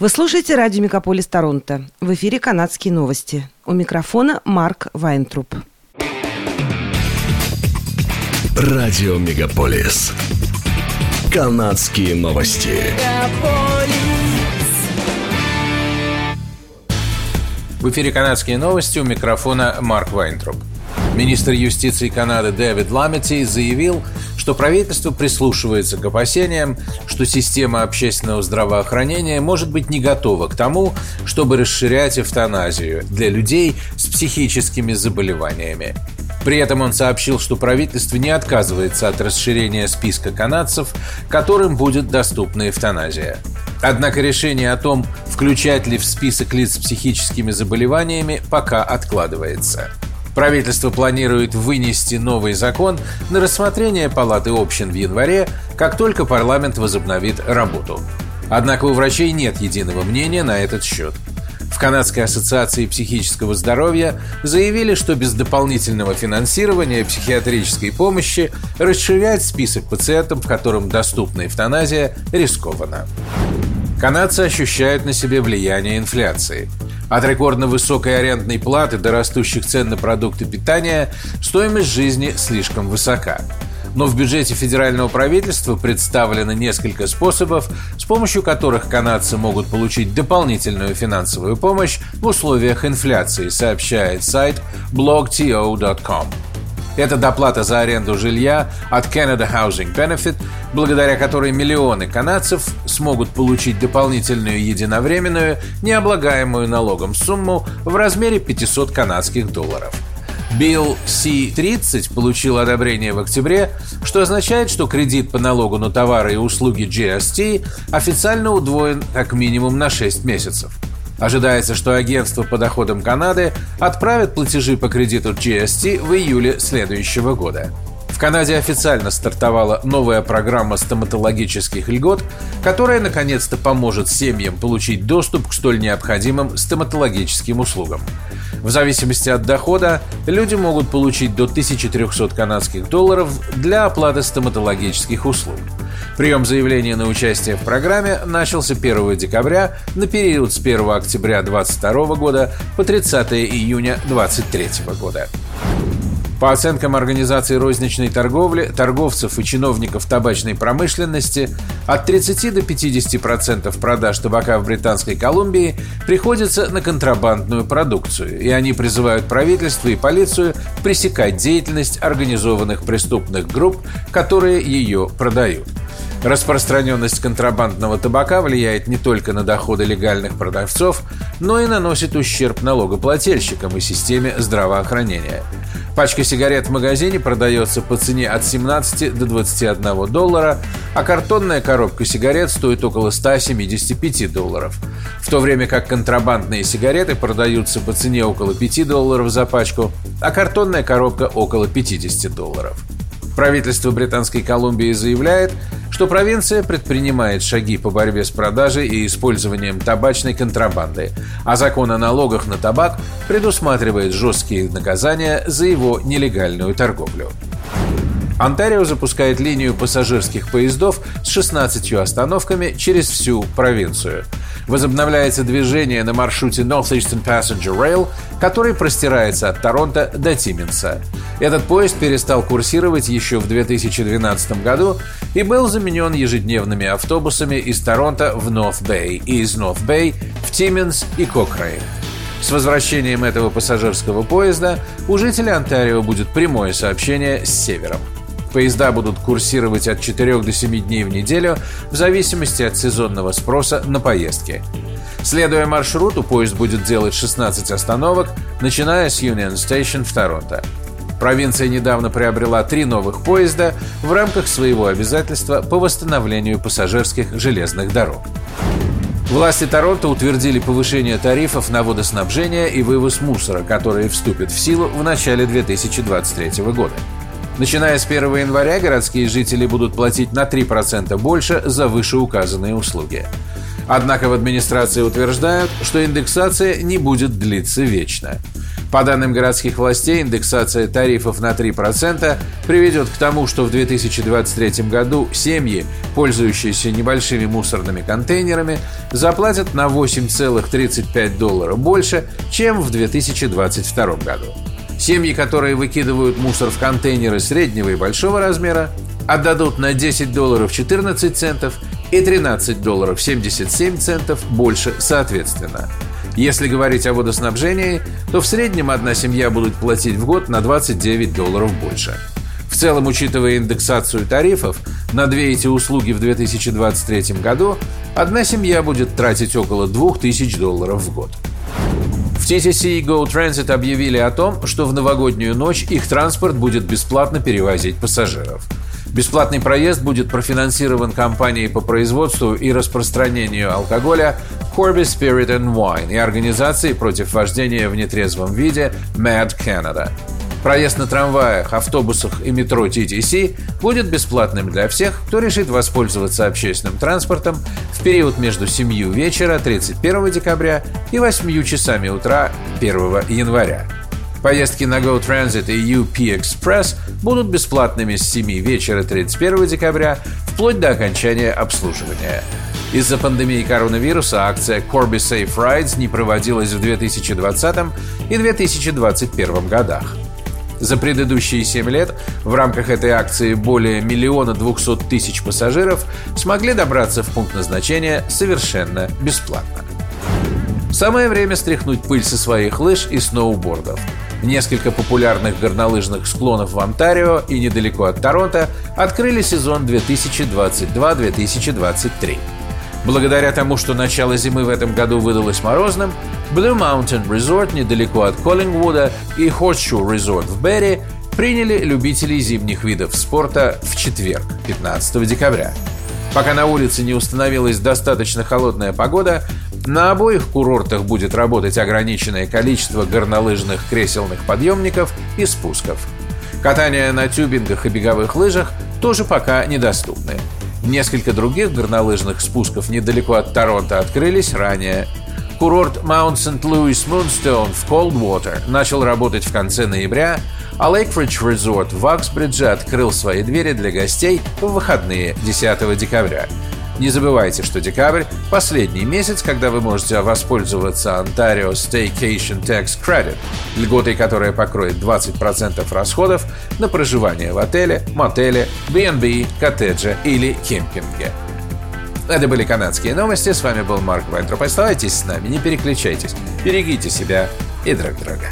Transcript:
Вы слушаете радио «Мегаполис Торонто». В эфире «Канадские новости». У микрофона Марк Вайнтруп. Радио «Мегаполис». «Канадские новости». В эфире «Канадские новости» у микрофона Марк Вайнтруп. Министр юстиции Канады Дэвид Ламети заявил, что правительство прислушивается к опасениям, что система общественного здравоохранения может быть не готова к тому, чтобы расширять эвтаназию для людей с психическими заболеваниями. При этом он сообщил, что правительство не отказывается от расширения списка канадцев, которым будет доступна эвтаназия. Однако решение о том, включать ли в список лиц с психическими заболеваниями, пока откладывается. Правительство планирует вынести новый закон на рассмотрение Палаты общин в январе, как только парламент возобновит работу. Однако у врачей нет единого мнения на этот счет. В Канадской ассоциации психического здоровья заявили, что без дополнительного финансирования психиатрической помощи расширять список пациентов, которым доступна эвтаназия, рискованно. Канадцы ощущают на себе влияние инфляции – от рекордно высокой арендной платы до растущих цен на продукты питания стоимость жизни слишком высока. Но в бюджете федерального правительства представлено несколько способов, с помощью которых канадцы могут получить дополнительную финансовую помощь в условиях инфляции, сообщает сайт blogto.com. Это доплата за аренду жилья от Canada Housing Benefit, благодаря которой миллионы канадцев смогут получить дополнительную единовременную, необлагаемую налогом сумму в размере 500 канадских долларов. Билл C-30 получил одобрение в октябре, что означает, что кредит по налогу на товары и услуги GST официально удвоен как минимум на 6 месяцев – Ожидается, что агентство по доходам Канады отправит платежи по кредиту GST в июле следующего года. В Канаде официально стартовала новая программа стоматологических льгот, которая наконец-то поможет семьям получить доступ к столь необходимым стоматологическим услугам. В зависимости от дохода люди могут получить до 1300 канадских долларов для оплаты стоматологических услуг. Прием заявления на участие в программе начался 1 декабря на период с 1 октября 2022 года по 30 июня 2023 года. По оценкам Организации розничной торговли, торговцев и чиновников табачной промышленности, от 30 до 50% продаж табака в Британской Колумбии приходится на контрабандную продукцию, и они призывают правительство и полицию пресекать деятельность организованных преступных групп, которые ее продают. Распространенность контрабандного табака влияет не только на доходы легальных продавцов, но и наносит ущерб налогоплательщикам и системе здравоохранения. Пачка сигарет в магазине продается по цене от 17 до 21 доллара, а картонная коробка сигарет стоит около 175 долларов, в то время как контрабандные сигареты продаются по цене около 5 долларов за пачку, а картонная коробка около 50 долларов. Правительство Британской Колумбии заявляет, что провинция предпринимает шаги по борьбе с продажей и использованием табачной контрабанды, а закон о налогах на табак предусматривает жесткие наказания за его нелегальную торговлю. Онтарио запускает линию пассажирских поездов с 16 остановками через всю провинцию – возобновляется движение на маршруте Northeastern Passenger Rail, который простирается от Торонто до Тиминса. Этот поезд перестал курсировать еще в 2012 году и был заменен ежедневными автобусами из Торонто в Норт-Бэй и из Норт-Бэй в Тиминс и Кокрейн. С возвращением этого пассажирского поезда у жителей Онтарио будет прямое сообщение с севером. Поезда будут курсировать от 4 до 7 дней в неделю в зависимости от сезонного спроса на поездки. Следуя маршруту, поезд будет делать 16 остановок, начиная с Union Station в Торонто. Провинция недавно приобрела три новых поезда в рамках своего обязательства по восстановлению пассажирских железных дорог. Власти Торонто утвердили повышение тарифов на водоснабжение и вывоз мусора, которые вступят в силу в начале 2023 года. Начиная с 1 января городские жители будут платить на 3% больше за вышеуказанные услуги. Однако в администрации утверждают, что индексация не будет длиться вечно. По данным городских властей, индексация тарифов на 3% приведет к тому, что в 2023 году семьи, пользующиеся небольшими мусорными контейнерами, заплатят на 8,35 доллара больше, чем в 2022 году. Семьи, которые выкидывают мусор в контейнеры среднего и большого размера, отдадут на 10 долларов 14 центов и 13 долларов 77 центов больше соответственно – если говорить о водоснабжении, то в среднем одна семья будет платить в год на 29 долларов больше. В целом, учитывая индексацию тарифов на две эти услуги в 2023 году, одна семья будет тратить около 2000 долларов в год. В TTC и Go Transit объявили о том, что в новогоднюю ночь их транспорт будет бесплатно перевозить пассажиров – Бесплатный проезд будет профинансирован компанией по производству и распространению алкоголя Corby Spirit and Wine и организацией против вождения в нетрезвом виде Mad Canada. Проезд на трамваях, автобусах и метро TTC будет бесплатным для всех, кто решит воспользоваться общественным транспортом в период между 7 вечера 31 декабря и 8 часами утра 1 января. Поездки на Go Transit и UP Express будут бесплатными с 7 вечера 31 декабря вплоть до окончания обслуживания. Из-за пандемии коронавируса акция Corby Safe Rides не проводилась в 2020 и 2021 годах. За предыдущие 7 лет в рамках этой акции более миллиона двухсот тысяч пассажиров смогли добраться в пункт назначения совершенно бесплатно. Самое время стряхнуть пыль со своих лыж и сноубордов – Несколько популярных горнолыжных склонов в Онтарио и недалеко от Торонто открыли сезон 2022-2023. Благодаря тому, что начало зимы в этом году выдалось морозным, Blue Mountain Resort недалеко от Коллингвуда и Horseshoe Resort в Берри приняли любителей зимних видов спорта в четверг, 15 декабря. Пока на улице не установилась достаточно холодная погода, на обоих курортах будет работать ограниченное количество горнолыжных креселных подъемников и спусков. Катание на тюбингах и беговых лыжах тоже пока недоступны. Несколько других горнолыжных спусков недалеко от Торонто открылись ранее. Курорт Mount St. Louis Moonstone в Coldwater начал работать в конце ноября, а Lakeridge Resort в Аксбридже открыл свои двери для гостей в выходные 10 декабря – не забывайте, что декабрь – последний месяц, когда вы можете воспользоваться Ontario Staycation Tax Credit, льготой, которая покроет 20% расходов на проживание в отеле, мотеле, B&B, коттедже или кемпинге. Это были канадские новости. С вами был Марк Вайнтроп. Оставайтесь с нами, не переключайтесь. Берегите себя и друг друга.